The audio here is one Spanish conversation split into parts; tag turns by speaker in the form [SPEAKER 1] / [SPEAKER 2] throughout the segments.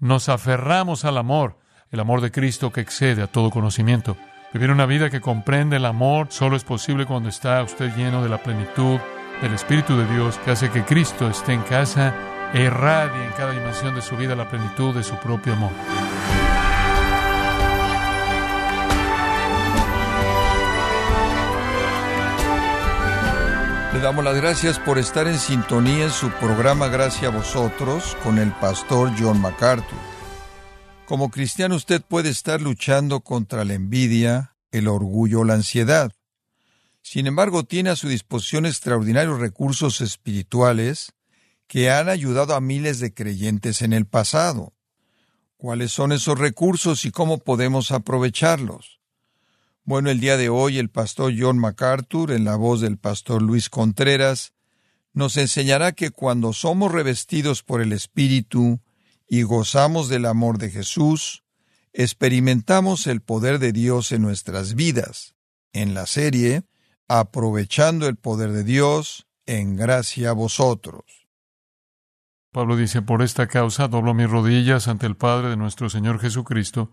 [SPEAKER 1] nos aferramos al amor, el amor de Cristo que excede a todo conocimiento. Vivir una vida que comprende el amor solo es posible cuando está usted lleno de la plenitud del Espíritu de Dios que hace que Cristo esté en casa e irradie en cada dimensión de su vida la plenitud de su propio amor.
[SPEAKER 2] Le damos las gracias por estar en sintonía en su programa Gracias a vosotros con el pastor John MacArthur. Como cristiano usted puede estar luchando contra la envidia, el orgullo o la ansiedad. Sin embargo, tiene a su disposición extraordinarios recursos espirituales que han ayudado a miles de creyentes en el pasado. ¿Cuáles son esos recursos y cómo podemos aprovecharlos? Bueno, el día de hoy el pastor John MacArthur, en la voz del pastor Luis Contreras, nos enseñará que cuando somos revestidos por el Espíritu y gozamos del amor de Jesús, experimentamos el poder de Dios en nuestras vidas. En la serie, aprovechando el poder de Dios, en gracia a vosotros.
[SPEAKER 1] Pablo dice, por esta causa doblo mis rodillas ante el Padre de nuestro Señor Jesucristo,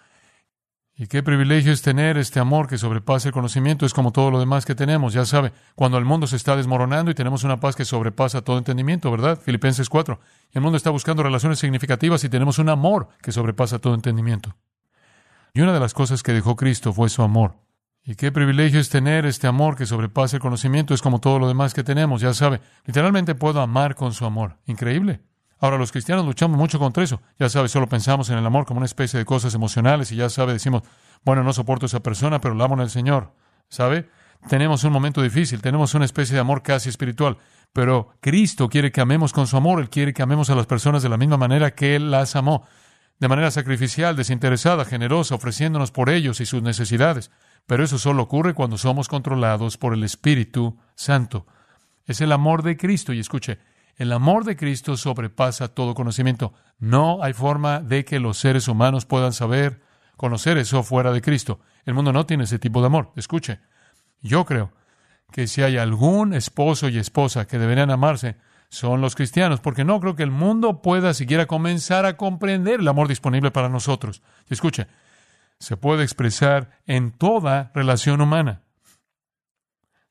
[SPEAKER 1] y qué privilegio es tener este amor que sobrepasa el conocimiento, es como todo lo demás que tenemos, ya sabe, cuando el mundo se está desmoronando y tenemos una paz que sobrepasa todo entendimiento, ¿verdad? Filipenses 4. El mundo está buscando relaciones significativas y tenemos un amor que sobrepasa todo entendimiento. Y una de las cosas que dejó Cristo fue su amor. Y qué privilegio es tener este amor que sobrepasa el conocimiento, es como todo lo demás que tenemos, ya sabe, literalmente puedo amar con su amor. Increíble. Ahora, los cristianos luchamos mucho contra eso. Ya sabe, solo pensamos en el amor como una especie de cosas emocionales y ya sabe, decimos, bueno, no soporto a esa persona, pero la amo en el Señor. ¿Sabe? Tenemos un momento difícil, tenemos una especie de amor casi espiritual, pero Cristo quiere que amemos con su amor, Él quiere que amemos a las personas de la misma manera que Él las amó, de manera sacrificial, desinteresada, generosa, ofreciéndonos por ellos y sus necesidades. Pero eso solo ocurre cuando somos controlados por el Espíritu Santo. Es el amor de Cristo, y escuche, el amor de Cristo sobrepasa todo conocimiento. No hay forma de que los seres humanos puedan saber, conocer eso fuera de Cristo. El mundo no tiene ese tipo de amor. Escuche, yo creo que si hay algún esposo y esposa que deberían amarse, son los cristianos, porque no creo que el mundo pueda siquiera comenzar a comprender el amor disponible para nosotros. Escuche, se puede expresar en toda relación humana.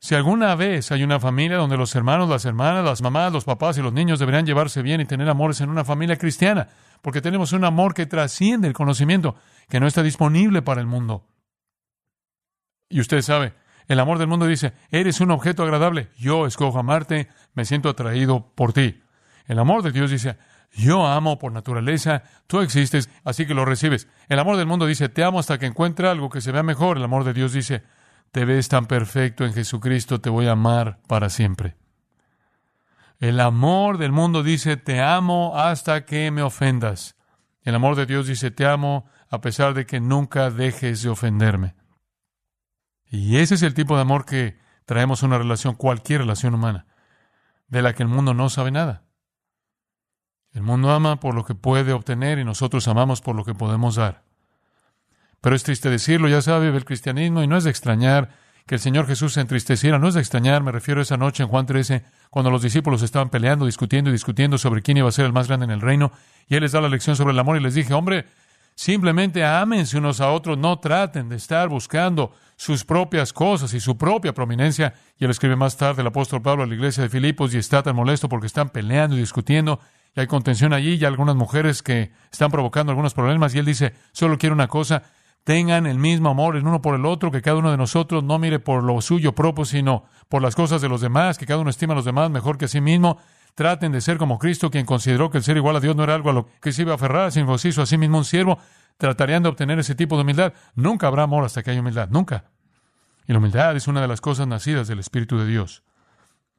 [SPEAKER 1] Si alguna vez hay una familia donde los hermanos, las hermanas, las mamás, los papás y los niños deberían llevarse bien y tener amores en una familia cristiana, porque tenemos un amor que trasciende el conocimiento, que no está disponible para el mundo. Y usted sabe, el amor del mundo dice, eres un objeto agradable, yo escojo amarte, me siento atraído por ti. El amor de Dios dice, yo amo por naturaleza, tú existes, así que lo recibes. El amor del mundo dice, te amo hasta que encuentre algo que se vea mejor. El amor de Dios dice, te ves tan perfecto en Jesucristo, te voy a amar para siempre. El amor del mundo dice, te amo hasta que me ofendas. El amor de Dios dice, te amo a pesar de que nunca dejes de ofenderme. Y ese es el tipo de amor que traemos a una relación, cualquier relación humana, de la que el mundo no sabe nada. El mundo ama por lo que puede obtener y nosotros amamos por lo que podemos dar. Pero es triste decirlo, ya sabe, el cristianismo y no es de extrañar que el Señor Jesús se entristeciera, no es de extrañar, me refiero a esa noche en Juan 13, cuando los discípulos estaban peleando, discutiendo y discutiendo sobre quién iba a ser el más grande en el reino, y Él les da la lección sobre el amor y les dije, hombre, simplemente ámense unos a otros, no traten de estar buscando sus propias cosas y su propia prominencia. Y él escribe más tarde el apóstol Pablo a la iglesia de Filipos y está tan molesto porque están peleando y discutiendo y hay contención allí y algunas mujeres que están provocando algunos problemas y él dice, solo quiero una cosa, tengan el mismo amor el uno por el otro, que cada uno de nosotros no mire por lo suyo propio, sino por las cosas de los demás, que cada uno estima a los demás mejor que a sí mismo. Traten de ser como Cristo, quien consideró que el ser igual a Dios no era algo a lo que se iba a aferrar, sino se hizo a sí mismo un siervo. Tratarían de obtener ese tipo de humildad. Nunca habrá amor hasta que haya humildad, nunca. Y la humildad es una de las cosas nacidas del Espíritu de Dios.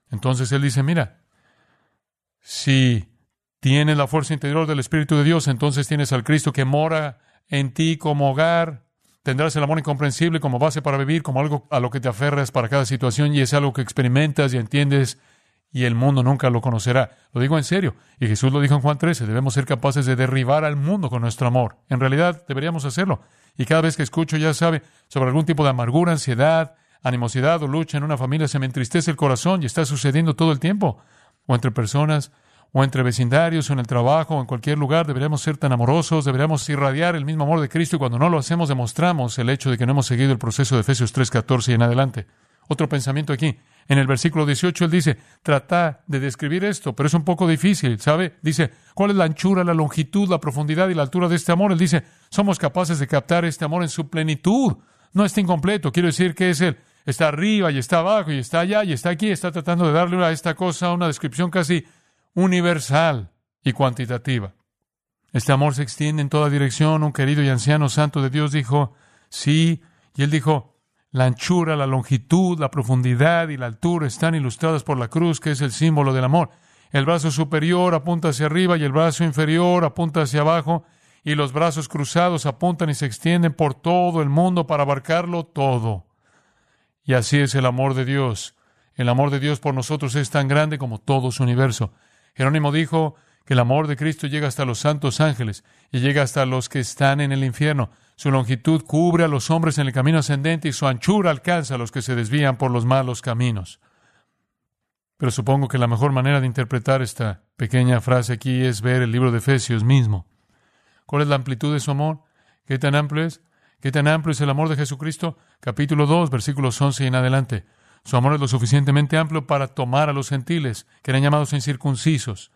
[SPEAKER 1] Entonces Él dice, mira, si tienes la fuerza interior del Espíritu de Dios, entonces tienes al Cristo que mora en ti como hogar Tendrás el amor incomprensible como base para vivir, como algo a lo que te aferras para cada situación y es algo que experimentas y entiendes y el mundo nunca lo conocerá. Lo digo en serio. Y Jesús lo dijo en Juan 13. Debemos ser capaces de derribar al mundo con nuestro amor. En realidad deberíamos hacerlo. Y cada vez que escucho, ya sabe, sobre algún tipo de amargura, ansiedad, animosidad o lucha en una familia, se me entristece el corazón y está sucediendo todo el tiempo. O entre personas, o entre vecindarios, o en el trabajo, o en cualquier lugar, deberíamos ser tan amorosos, deberíamos irradiar el mismo amor de Cristo y cuando no lo hacemos demostramos el hecho de que no hemos seguido el proceso de Efesios 3.14 y en adelante. Otro pensamiento aquí. En el versículo 18 él dice, trata de describir esto, pero es un poco difícil, ¿sabe? Dice, ¿cuál es la anchura, la longitud, la profundidad y la altura de este amor? Él dice, somos capaces de captar este amor en su plenitud. No está incompleto, quiero decir que es él. Está arriba y está abajo y está allá y está aquí. Está tratando de darle a esta cosa una descripción casi universal y cuantitativa. Este amor se extiende en toda dirección. Un querido y anciano santo de Dios dijo, sí, y él dijo, la anchura, la longitud, la profundidad y la altura están ilustradas por la cruz, que es el símbolo del amor. El brazo superior apunta hacia arriba y el brazo inferior apunta hacia abajo, y los brazos cruzados apuntan y se extienden por todo el mundo para abarcarlo todo. Y así es el amor de Dios. El amor de Dios por nosotros es tan grande como todo su universo. Jerónimo dijo que el amor de Cristo llega hasta los santos ángeles y llega hasta los que están en el infierno. Su longitud cubre a los hombres en el camino ascendente y su anchura alcanza a los que se desvían por los malos caminos. Pero supongo que la mejor manera de interpretar esta pequeña frase aquí es ver el libro de Efesios mismo. ¿Cuál es la amplitud de su amor? ¿Qué tan amplio es? ¿Qué tan amplio es el amor de Jesucristo? Capítulo 2, versículos 11 y en adelante. Su amor es lo suficientemente amplio para tomar a los gentiles, que eran llamados incircuncisos,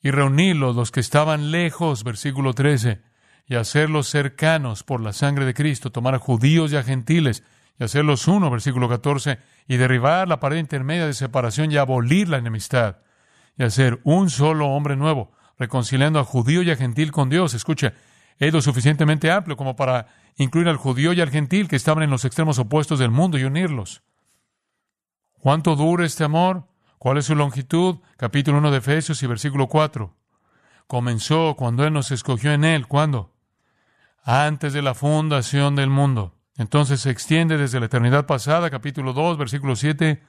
[SPEAKER 1] y reunirlos, los que estaban lejos, versículo 13, y hacerlos cercanos por la sangre de Cristo, tomar a judíos y a gentiles, y hacerlos uno, versículo 14, y derribar la pared intermedia de separación y abolir la enemistad, y hacer un solo hombre nuevo, reconciliando a judío y a gentil con Dios. Escucha, es lo suficientemente amplio como para incluir al judío y al gentil que estaban en los extremos opuestos del mundo y unirlos. ¿Cuánto dura este amor? ¿Cuál es su longitud? Capítulo 1 de Efesios y versículo 4. Comenzó cuando Él nos escogió en Él. ¿Cuándo? Antes de la fundación del mundo. Entonces se extiende desde la eternidad pasada, capítulo 2, versículo 7,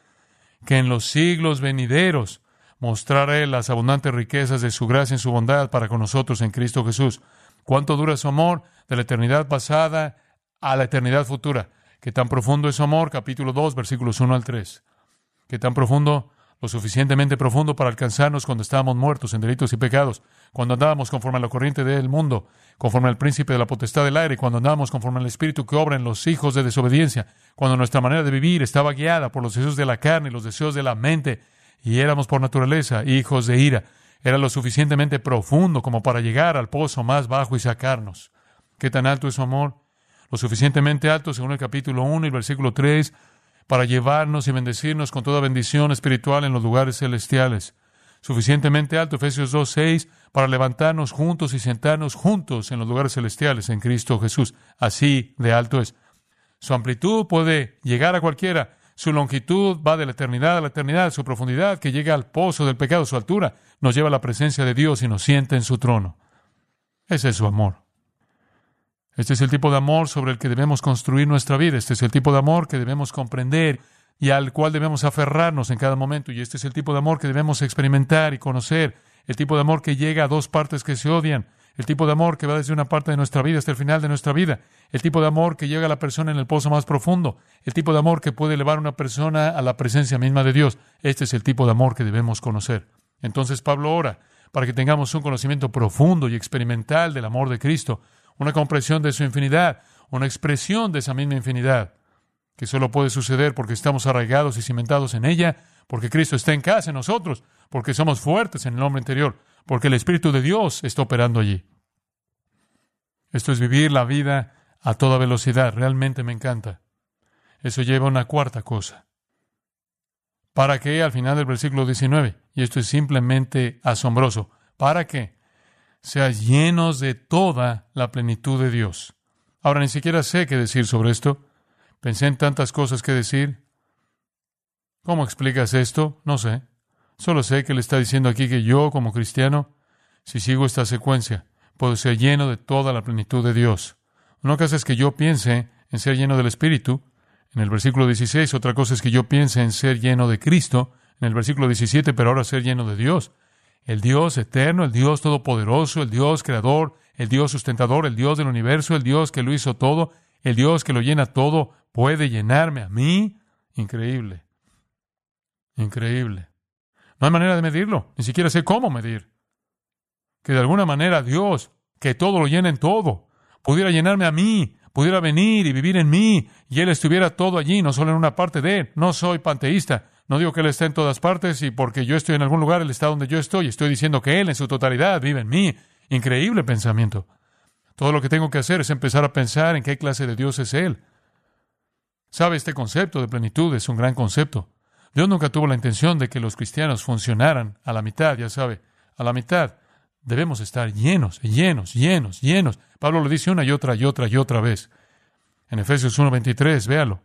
[SPEAKER 1] que en los siglos venideros mostrará Él las abundantes riquezas de su gracia y su bondad para con nosotros en Cristo Jesús. ¿Cuánto dura su amor? De la eternidad pasada a la eternidad futura. ¿Qué tan profundo es su amor? Capítulo 2, versículos 1 al 3. ¿Qué tan profundo? Lo suficientemente profundo para alcanzarnos cuando estábamos muertos en delitos y pecados, cuando andábamos conforme a la corriente del mundo, conforme al príncipe de la potestad del aire, cuando andábamos conforme al espíritu que obra en los hijos de desobediencia, cuando nuestra manera de vivir estaba guiada por los deseos de la carne y los deseos de la mente, y éramos por naturaleza hijos de ira era lo suficientemente profundo como para llegar al pozo más bajo y sacarnos. ¿Qué tan alto es su amor? Lo suficientemente alto, según el capítulo 1 y el versículo 3, para llevarnos y bendecirnos con toda bendición espiritual en los lugares celestiales. Suficientemente alto, Efesios 2, 6, para levantarnos juntos y sentarnos juntos en los lugares celestiales en Cristo Jesús. Así de alto es. Su amplitud puede llegar a cualquiera. Su longitud va de la eternidad a la eternidad. Su profundidad, que llega al pozo del pecado, su altura, nos lleva a la presencia de Dios y nos sienta en su trono. Ese es su amor. Este es el tipo de amor sobre el que debemos construir nuestra vida. Este es el tipo de amor que debemos comprender y al cual debemos aferrarnos en cada momento. Y este es el tipo de amor que debemos experimentar y conocer. El tipo de amor que llega a dos partes que se odian. El tipo de amor que va desde una parte de nuestra vida hasta el final de nuestra vida. El tipo de amor que llega a la persona en el pozo más profundo. El tipo de amor que puede elevar a una persona a la presencia misma de Dios. Este es el tipo de amor que debemos conocer. Entonces Pablo ora para que tengamos un conocimiento profundo y experimental del amor de Cristo, una comprensión de su infinidad, una expresión de esa misma infinidad, que solo puede suceder porque estamos arraigados y cimentados en ella, porque Cristo está en casa en nosotros, porque somos fuertes en el hombre interior, porque el Espíritu de Dios está operando allí. Esto es vivir la vida a toda velocidad, realmente me encanta. Eso lleva a una cuarta cosa. ¿Para qué? Al final del versículo 19. Y esto es simplemente asombroso. ¿Para qué? Seas llenos de toda la plenitud de Dios. Ahora ni siquiera sé qué decir sobre esto. Pensé en tantas cosas que decir. ¿Cómo explicas esto? No sé. Solo sé que le está diciendo aquí que yo, como cristiano, si sigo esta secuencia, puedo ser lleno de toda la plenitud de Dios. Una cosa es que yo piense en ser lleno del Espíritu, en el versículo 16, otra cosa es que yo piense en ser lleno de Cristo, en el versículo 17, pero ahora ser lleno de Dios. El Dios eterno, el Dios todopoderoso, el Dios creador, el Dios sustentador, el Dios del universo, el Dios que lo hizo todo, el Dios que lo llena todo, puede llenarme a mí. Increíble. Increíble. No hay manera de medirlo, ni siquiera sé cómo medir. Que de alguna manera Dios, que todo lo llena en todo, pudiera llenarme a mí, pudiera venir y vivir en mí, y Él estuviera todo allí, no solo en una parte de Él. No soy panteísta. No digo que Él esté en todas partes y porque yo estoy en algún lugar, Él está donde yo estoy. Estoy diciendo que Él en su totalidad vive en mí. Increíble pensamiento. Todo lo que tengo que hacer es empezar a pensar en qué clase de Dios es Él. ¿Sabe? Este concepto de plenitud es un gran concepto. Dios nunca tuvo la intención de que los cristianos funcionaran a la mitad, ya sabe, a la mitad. Debemos estar llenos, llenos, llenos, llenos. Pablo lo dice una y otra y otra y otra vez. En Efesios 1.23, véalo.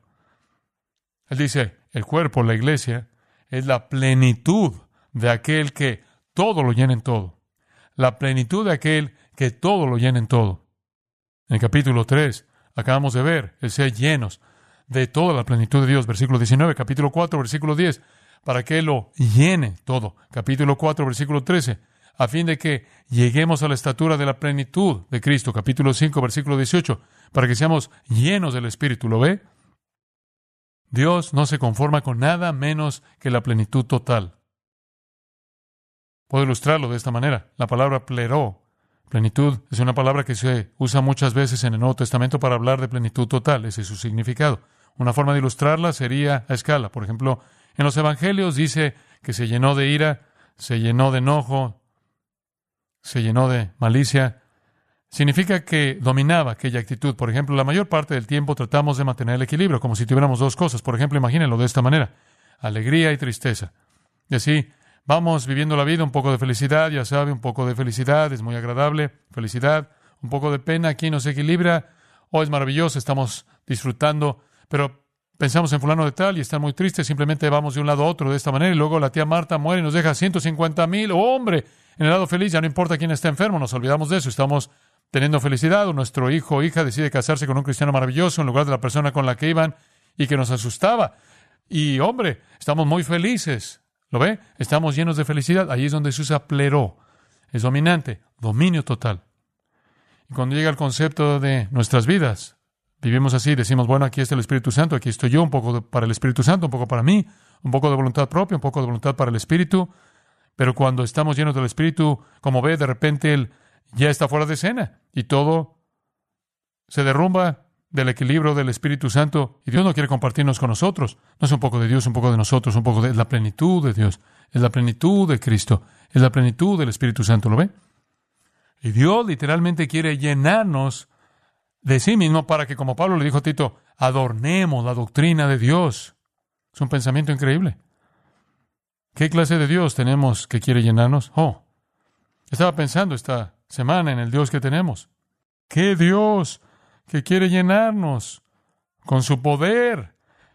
[SPEAKER 1] Él dice, el cuerpo, la iglesia, es la plenitud de aquel que todo lo llena en todo. La plenitud de aquel que todo lo llena en todo. En el capítulo 3, acabamos de ver el ser llenos de toda la plenitud de Dios. Versículo 19, capítulo 4, versículo 10, para que lo llene todo. Capítulo 4, versículo 13, a fin de que lleguemos a la estatura de la plenitud de Cristo. Capítulo 5, versículo 18, para que seamos llenos del Espíritu. ¿Lo ve? Dios no se conforma con nada menos que la plenitud total. Puedo ilustrarlo de esta manera. La palabra pleró, plenitud, es una palabra que se usa muchas veces en el Nuevo Testamento para hablar de plenitud total. Ese es su significado. Una forma de ilustrarla sería a escala. Por ejemplo, en los Evangelios dice que se llenó de ira, se llenó de enojo, se llenó de malicia, significa que dominaba aquella actitud. Por ejemplo, la mayor parte del tiempo tratamos de mantener el equilibrio, como si tuviéramos dos cosas. Por ejemplo, imagínenlo de esta manera, alegría y tristeza. Y así vamos viviendo la vida, un poco de felicidad, ya sabe, un poco de felicidad, es muy agradable, felicidad, un poco de pena, aquí nos equilibra, oh, es maravilloso, estamos disfrutando, pero pensamos en fulano de tal y está muy triste, simplemente vamos de un lado a otro de esta manera y luego la tía Marta muere y nos deja 150 mil, oh, hombre, en el lado feliz ya no importa quién está enfermo, nos olvidamos de eso, estamos teniendo felicidad, o nuestro hijo o hija decide casarse con un cristiano maravilloso en lugar de la persona con la que iban y que nos asustaba. Y hombre, estamos muy felices. ¿Lo ve? Estamos llenos de felicidad. Ahí es donde se usa plero. Es dominante, dominio total. Y cuando llega el concepto de nuestras vidas, vivimos así, decimos, bueno, aquí está el Espíritu Santo, aquí estoy yo, un poco para el Espíritu Santo, un poco para mí, un poco de voluntad propia, un poco de voluntad para el Espíritu. Pero cuando estamos llenos del Espíritu, como ve, de repente el ya está fuera de escena y todo se derrumba del equilibrio del Espíritu Santo y Dios no quiere compartirnos con nosotros. No es un poco de Dios, un poco de nosotros, un poco de la plenitud de Dios, es la plenitud de Cristo, es la plenitud del Espíritu Santo, ¿lo ve? Y Dios literalmente quiere llenarnos de sí mismo para que, como Pablo le dijo a Tito, adornemos la doctrina de Dios. Es un pensamiento increíble. ¿Qué clase de Dios tenemos que quiere llenarnos? Oh, estaba pensando esta semana en el Dios que tenemos. ¡Qué Dios que quiere llenarnos con su poder!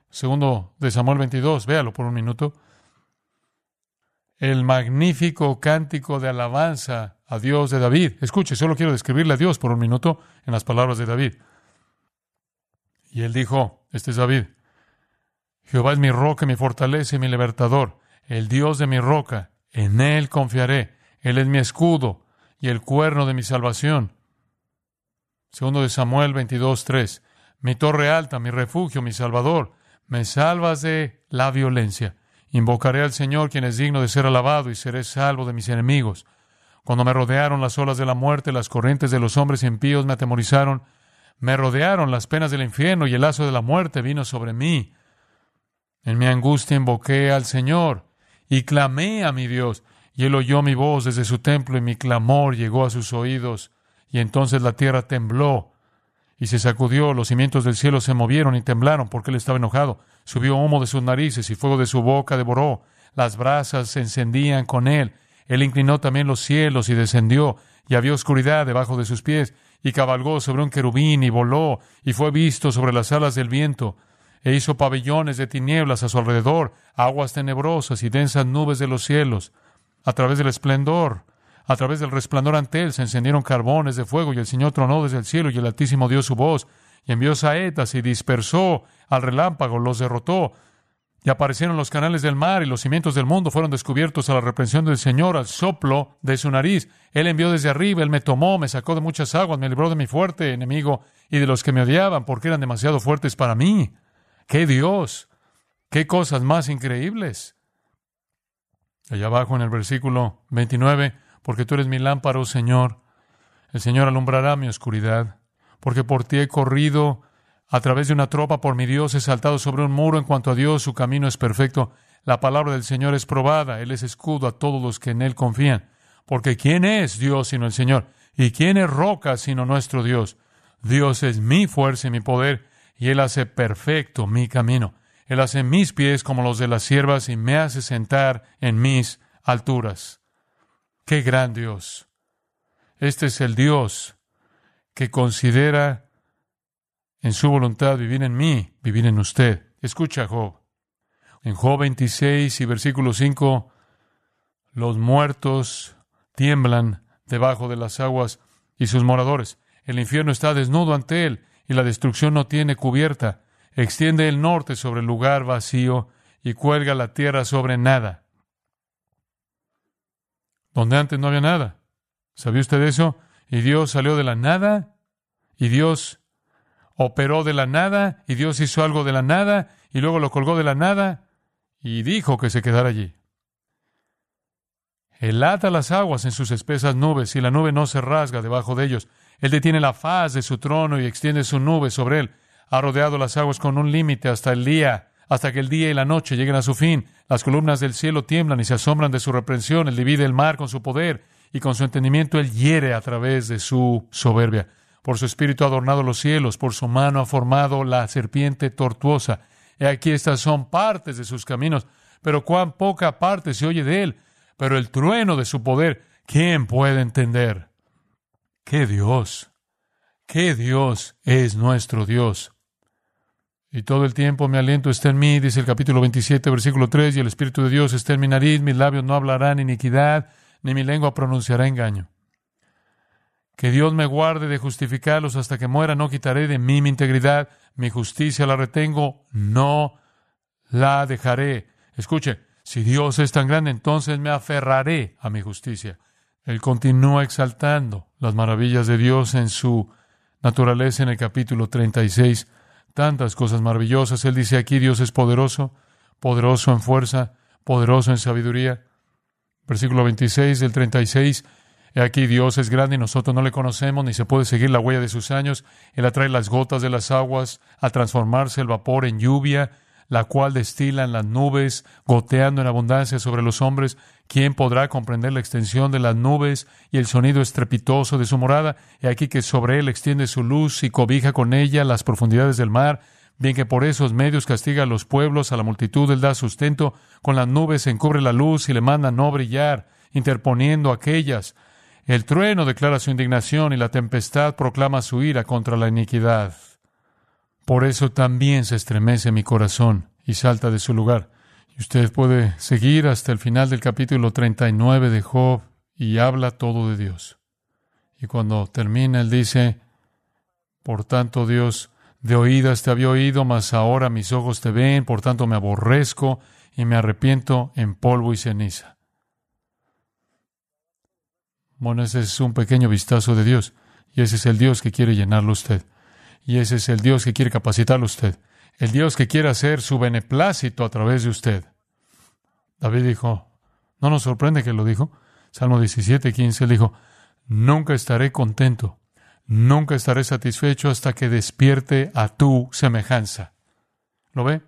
[SPEAKER 1] Segundo de Samuel 22, véalo por un minuto. El magnífico cántico de alabanza a Dios de David. Escuche, solo quiero describirle a Dios por un minuto en las palabras de David. Y él dijo, este es David, Jehová es mi roca, mi fortaleza y mi libertador, el Dios de mi roca, en él confiaré, él es mi escudo y el cuerno de mi salvación. Segundo de Samuel 22.3. Mi torre alta, mi refugio, mi salvador, me salvas de la violencia. Invocaré al Señor, quien es digno de ser alabado, y seré salvo de mis enemigos. Cuando me rodearon las olas de la muerte, las corrientes de los hombres impíos me atemorizaron, me rodearon las penas del infierno y el lazo de la muerte vino sobre mí. En mi angustia invoqué al Señor y clamé a mi Dios. Y él oyó mi voz desde su templo y mi clamor llegó a sus oídos. Y entonces la tierra tembló y se sacudió, los cimientos del cielo se movieron y temblaron porque él estaba enojado. Subió humo de sus narices y fuego de su boca devoró. Las brasas se encendían con él. Él inclinó también los cielos y descendió, y había oscuridad debajo de sus pies, y cabalgó sobre un querubín y voló, y fue visto sobre las alas del viento, e hizo pabellones de tinieblas a su alrededor, aguas tenebrosas y densas nubes de los cielos a través del esplendor, A través del resplandor ante él se encendieron carbones de fuego y el Señor tronó desde el cielo y el Altísimo dio su voz y envió saetas y dispersó al relámpago, los derrotó. Y aparecieron los canales del mar y los cimientos del mundo fueron descubiertos a la reprensión del Señor, al soplo de su nariz. Él envió desde arriba, Él me tomó, me sacó de muchas aguas, me libró de mi fuerte enemigo y de los que me odiaban porque eran demasiado fuertes para mí. ¡Qué Dios! ¡Qué cosas más increíbles! Allá abajo en el versículo 29, porque tú eres mi lámpara, oh Señor, el Señor alumbrará mi oscuridad, porque por ti he corrido a través de una tropa, por mi Dios he saltado sobre un muro, en cuanto a Dios su camino es perfecto, la palabra del Señor es probada, Él es escudo a todos los que en Él confían, porque ¿quién es Dios sino el Señor? ¿Y quién es roca sino nuestro Dios? Dios es mi fuerza y mi poder, y Él hace perfecto mi camino. Él hace mis pies como los de las siervas y me hace sentar en mis alturas. ¡Qué gran Dios! Este es el Dios que considera en su voluntad vivir en mí, vivir en usted. Escucha Job. En Job 26 y versículo 5, los muertos tiemblan debajo de las aguas y sus moradores. El infierno está desnudo ante él y la destrucción no tiene cubierta. Extiende el norte sobre el lugar vacío y cuelga la tierra sobre nada. Donde antes no había nada. ¿Sabía usted eso? Y Dios salió de la nada y Dios operó de la nada y Dios hizo algo de la nada y luego lo colgó de la nada y dijo que se quedara allí. Él ata las aguas en sus espesas nubes y la nube no se rasga debajo de ellos. Él detiene la faz de su trono y extiende su nube sobre él. Ha rodeado las aguas con un límite hasta el día, hasta que el día y la noche lleguen a su fin. Las columnas del cielo tiemblan y se asombran de su reprensión. Él divide el mar con su poder y con su entendimiento él hiere a través de su soberbia. Por su espíritu ha adornado los cielos, por su mano ha formado la serpiente tortuosa. He aquí estas son partes de sus caminos, pero cuán poca parte se oye de él. Pero el trueno de su poder, ¿quién puede entender? ¡Qué Dios! ¡Qué Dios es nuestro Dios! Y todo el tiempo mi aliento está en mí, dice el capítulo 27, versículo 3, y el Espíritu de Dios está en mi nariz, mis labios no hablarán iniquidad, ni mi lengua pronunciará engaño. Que Dios me guarde de justificarlos hasta que muera, no quitaré de mí mi integridad, mi justicia la retengo, no la dejaré. Escuche, si Dios es tan grande, entonces me aferraré a mi justicia. Él continúa exaltando las maravillas de Dios en su naturaleza en el capítulo 36. Tantas cosas maravillosas. Él dice aquí, Dios es poderoso, poderoso en fuerza, poderoso en sabiduría. Versículo 26 del 36. He aquí Dios es grande y nosotros no le conocemos, ni se puede seguir la huella de sus años. Él atrae las gotas de las aguas a transformarse el vapor en lluvia, la cual destilan las nubes, goteando en abundancia sobre los hombres. ¿Quién podrá comprender la extensión de las nubes y el sonido estrepitoso de su morada? He aquí que sobre él extiende su luz y cobija con ella las profundidades del mar. Bien que por esos medios castiga a los pueblos, a la multitud él da sustento, con las nubes encubre la luz y le manda no brillar, interponiendo aquellas el trueno declara su indignación y la tempestad proclama su ira contra la iniquidad. Por eso también se estremece mi corazón y salta de su lugar. Y usted puede seguir hasta el final del capítulo 39 de Job y habla todo de Dios. Y cuando termina, él dice, por tanto Dios, de oídas te había oído, mas ahora mis ojos te ven, por tanto me aborrezco y me arrepiento en polvo y ceniza. Bueno, ese es un pequeño vistazo de Dios. Y ese es el Dios que quiere llenarlo usted. Y ese es el Dios que quiere capacitarlo usted. El Dios que quiere hacer su beneplácito a través de usted. David dijo, no nos sorprende que lo dijo. Salmo 17, 15, él dijo, nunca estaré contento, nunca estaré satisfecho hasta que despierte a tu semejanza. ¿Lo ve?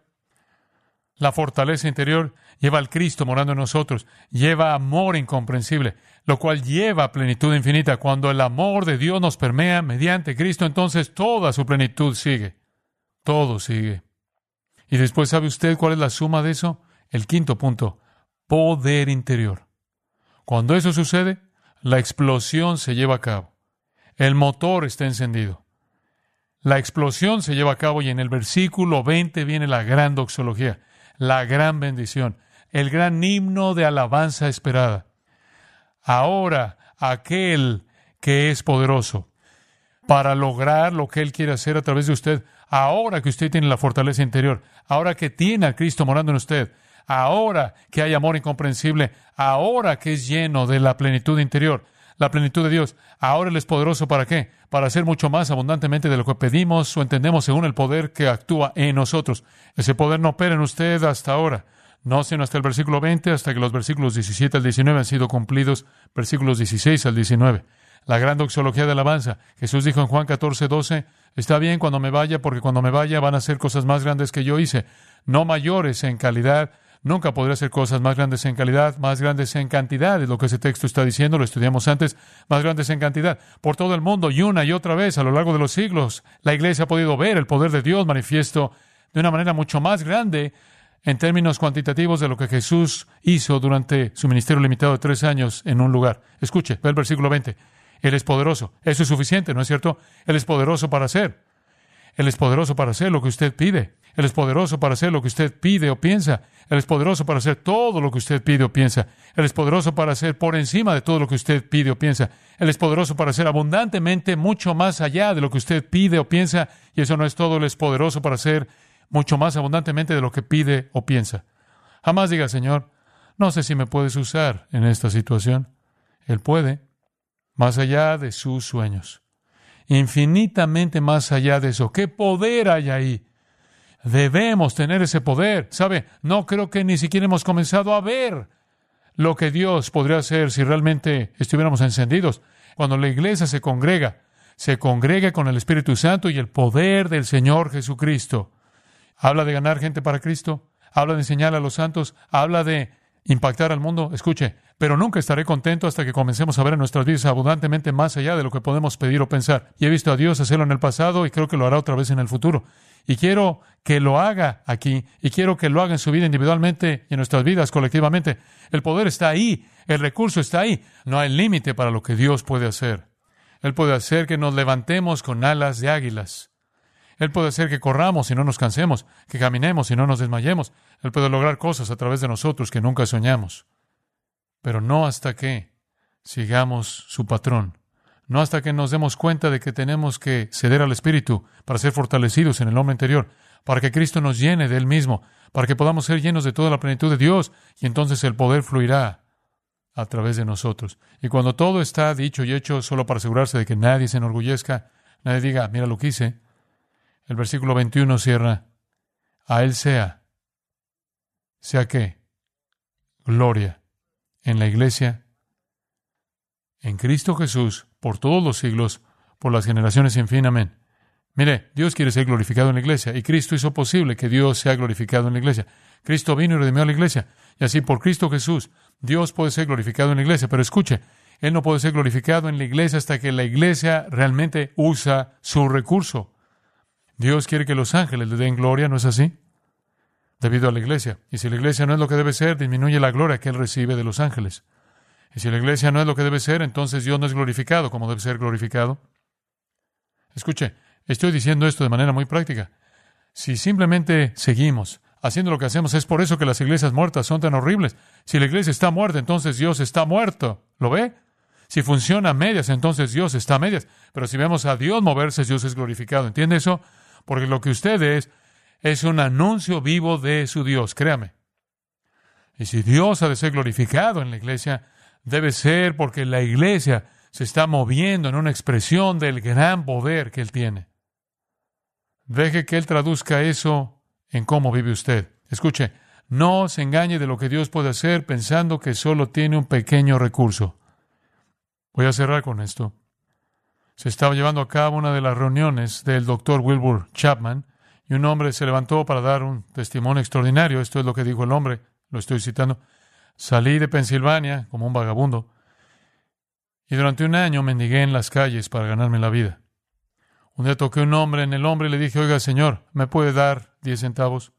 [SPEAKER 1] La fortaleza interior lleva al Cristo morando en nosotros, lleva amor incomprensible, lo cual lleva plenitud infinita. Cuando el amor de Dios nos permea mediante Cristo, entonces toda su plenitud sigue. Todo sigue. Y después, ¿sabe usted cuál es la suma de eso? El quinto punto, poder interior. Cuando eso sucede, la explosión se lleva a cabo. El motor está encendido. La explosión se lleva a cabo y en el versículo 20 viene la gran doxología la gran bendición, el gran himno de alabanza esperada. Ahora aquel que es poderoso para lograr lo que Él quiere hacer a través de usted, ahora que usted tiene la fortaleza interior, ahora que tiene a Cristo morando en usted, ahora que hay amor incomprensible, ahora que es lleno de la plenitud interior, la plenitud de Dios, ahora Él es poderoso para qué? Para hacer mucho más abundantemente de lo que pedimos o entendemos según el poder que actúa en nosotros. Ese poder no opera en usted hasta ahora. No, sino hasta el versículo 20, hasta que los versículos 17 al 19 han sido cumplidos, versículos 16 al 19 la gran doxología de alabanza. Jesús dijo en Juan 14, 12, está bien cuando me vaya, porque cuando me vaya van a hacer cosas más grandes que yo hice, no mayores en calidad. Nunca podré hacer cosas más grandes en calidad, más grandes en cantidad, es lo que ese texto está diciendo, lo estudiamos antes, más grandes en cantidad. Por todo el mundo y una y otra vez a lo largo de los siglos, la iglesia ha podido ver el poder de Dios manifiesto de una manera mucho más grande en términos cuantitativos de lo que Jesús hizo durante su ministerio limitado de tres años en un lugar. Escuche, ve el versículo 20. Él es poderoso. Eso es suficiente, ¿no es cierto? Él es poderoso para hacer. Él es poderoso para hacer lo que usted pide. Él es poderoso para hacer lo que usted pide o piensa. Él es poderoso para hacer todo lo que usted pide o piensa. Él es poderoso para hacer por encima de todo lo que usted pide o piensa. Él es poderoso para hacer abundantemente mucho más allá de lo que usted pide o piensa. Y eso no es todo. Él es poderoso para hacer mucho más abundantemente de lo que pide o piensa. Jamás diga, Señor, no sé si me puedes usar en esta situación. Él puede más allá de sus sueños, infinitamente más allá de eso. ¿Qué poder hay ahí? Debemos tener ese poder. ¿Sabe? No creo que ni siquiera hemos comenzado a ver lo que Dios podría hacer si realmente estuviéramos encendidos. Cuando la iglesia se congrega, se congrega con el Espíritu Santo y el poder del Señor Jesucristo. Habla de ganar gente para Cristo, habla de enseñar a los santos, habla de impactar al mundo. Escuche, pero nunca estaré contento hasta que comencemos a ver en nuestras vidas abundantemente más allá de lo que podemos pedir o pensar. Y he visto a Dios hacerlo en el pasado y creo que lo hará otra vez en el futuro. Y quiero que lo haga aquí y quiero que lo haga en su vida individualmente y en nuestras vidas colectivamente. El poder está ahí, el recurso está ahí. No hay límite para lo que Dios puede hacer. Él puede hacer que nos levantemos con alas de águilas. Él puede hacer que corramos y no nos cansemos, que caminemos y no nos desmayemos. Él puede lograr cosas a través de nosotros que nunca soñamos pero no hasta que sigamos su patrón, no hasta que nos demos cuenta de que tenemos que ceder al Espíritu para ser fortalecidos en el hombre interior, para que Cristo nos llene de Él mismo, para que podamos ser llenos de toda la plenitud de Dios, y entonces el poder fluirá a través de nosotros. Y cuando todo está dicho y hecho solo para asegurarse de que nadie se enorgullezca, nadie diga, mira lo que hice, el versículo 21 cierra, a Él sea, sea que, gloria en la iglesia, en Cristo Jesús, por todos los siglos, por las generaciones sin fin. Amén. Mire, Dios quiere ser glorificado en la iglesia y Cristo hizo posible que Dios sea glorificado en la iglesia. Cristo vino y redimió a la iglesia. Y así por Cristo Jesús, Dios puede ser glorificado en la iglesia. Pero escuche, Él no puede ser glorificado en la iglesia hasta que la iglesia realmente usa su recurso. Dios quiere que los ángeles le den gloria, ¿no es así? debido a la iglesia. Y si la iglesia no es lo que debe ser, disminuye la gloria que Él recibe de los ángeles. Y si la iglesia no es lo que debe ser, entonces Dios no es glorificado como debe ser glorificado. Escuche, estoy diciendo esto de manera muy práctica. Si simplemente seguimos haciendo lo que hacemos, es por eso que las iglesias muertas son tan horribles. Si la iglesia está muerta, entonces Dios está muerto. ¿Lo ve? Si funciona a medias, entonces Dios está a medias. Pero si vemos a Dios moverse, Dios es glorificado. ¿Entiende eso? Porque lo que usted es es un anuncio vivo de su Dios, créame. Y si Dios ha de ser glorificado en la iglesia, debe ser porque la iglesia se está moviendo en una expresión del gran poder que Él tiene. Deje que Él traduzca eso en cómo vive usted. Escuche, no se engañe de lo que Dios puede hacer pensando que solo tiene un pequeño recurso. Voy a cerrar con esto. Se estaba llevando a cabo una de las reuniones del doctor Wilbur Chapman y un hombre se levantó para dar un testimonio extraordinario. Esto es lo que dijo el hombre, lo estoy citando. Salí de Pensilvania como un vagabundo y durante un año mendigué en las calles para ganarme la vida. Un día toqué un hombre en el hombre y le dije, oiga, señor, ¿me puede dar diez centavos?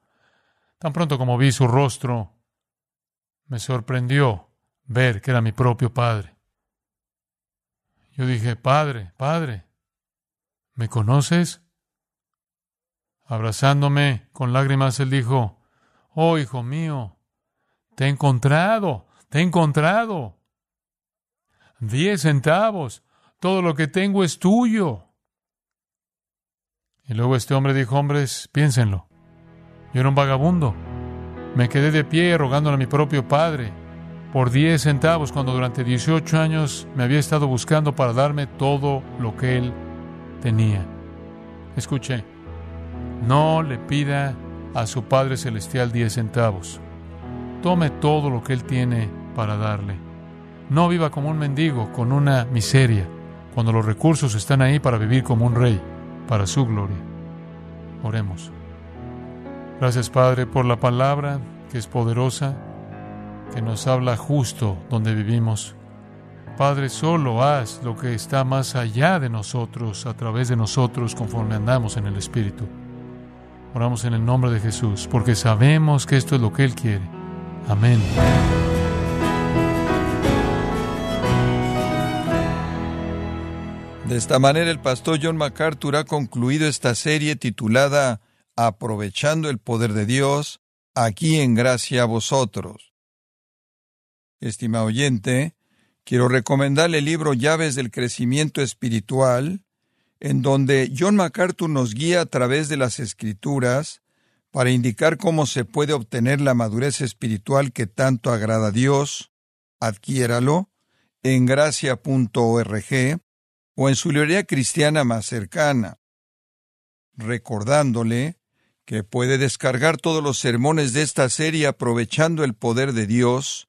[SPEAKER 1] Tan pronto como vi su rostro, me sorprendió ver que era mi propio padre. Yo dije, Padre, Padre, ¿me conoces? Abrazándome con lágrimas, él dijo, Oh, hijo mío, te he encontrado, te he encontrado. Diez centavos. Todo lo que tengo es tuyo. Y luego este hombre dijo, hombres, piénsenlo. Yo era un vagabundo. Me quedé de pie rogándole a mi propio padre por diez centavos cuando durante 18 años me había estado buscando para darme todo lo que él tenía. Escuche, no le pida a su Padre Celestial diez centavos. Tome todo lo que él tiene para darle. No viva como un mendigo con una miseria, cuando los recursos están ahí para vivir como un rey, para su gloria. Oremos. Gracias Padre por la palabra que es poderosa, que nos habla justo donde vivimos. Padre, solo haz lo que está más allá de nosotros, a través de nosotros, conforme andamos en el Espíritu. Oramos en el nombre de Jesús, porque sabemos que esto es lo que Él quiere. Amén.
[SPEAKER 2] De esta manera el pastor John MacArthur ha concluido esta serie titulada Aprovechando el poder de Dios, aquí en gracia a vosotros. Estimado oyente, quiero recomendarle el libro Llaves del Crecimiento Espiritual, en donde John MacArthur nos guía a través de las escrituras para indicar cómo se puede obtener la madurez espiritual que tanto agrada a Dios. Adquiéralo en gracia.org o en su librería cristiana más cercana, recordándole que puede descargar todos los sermones de esta serie aprovechando el poder de Dios,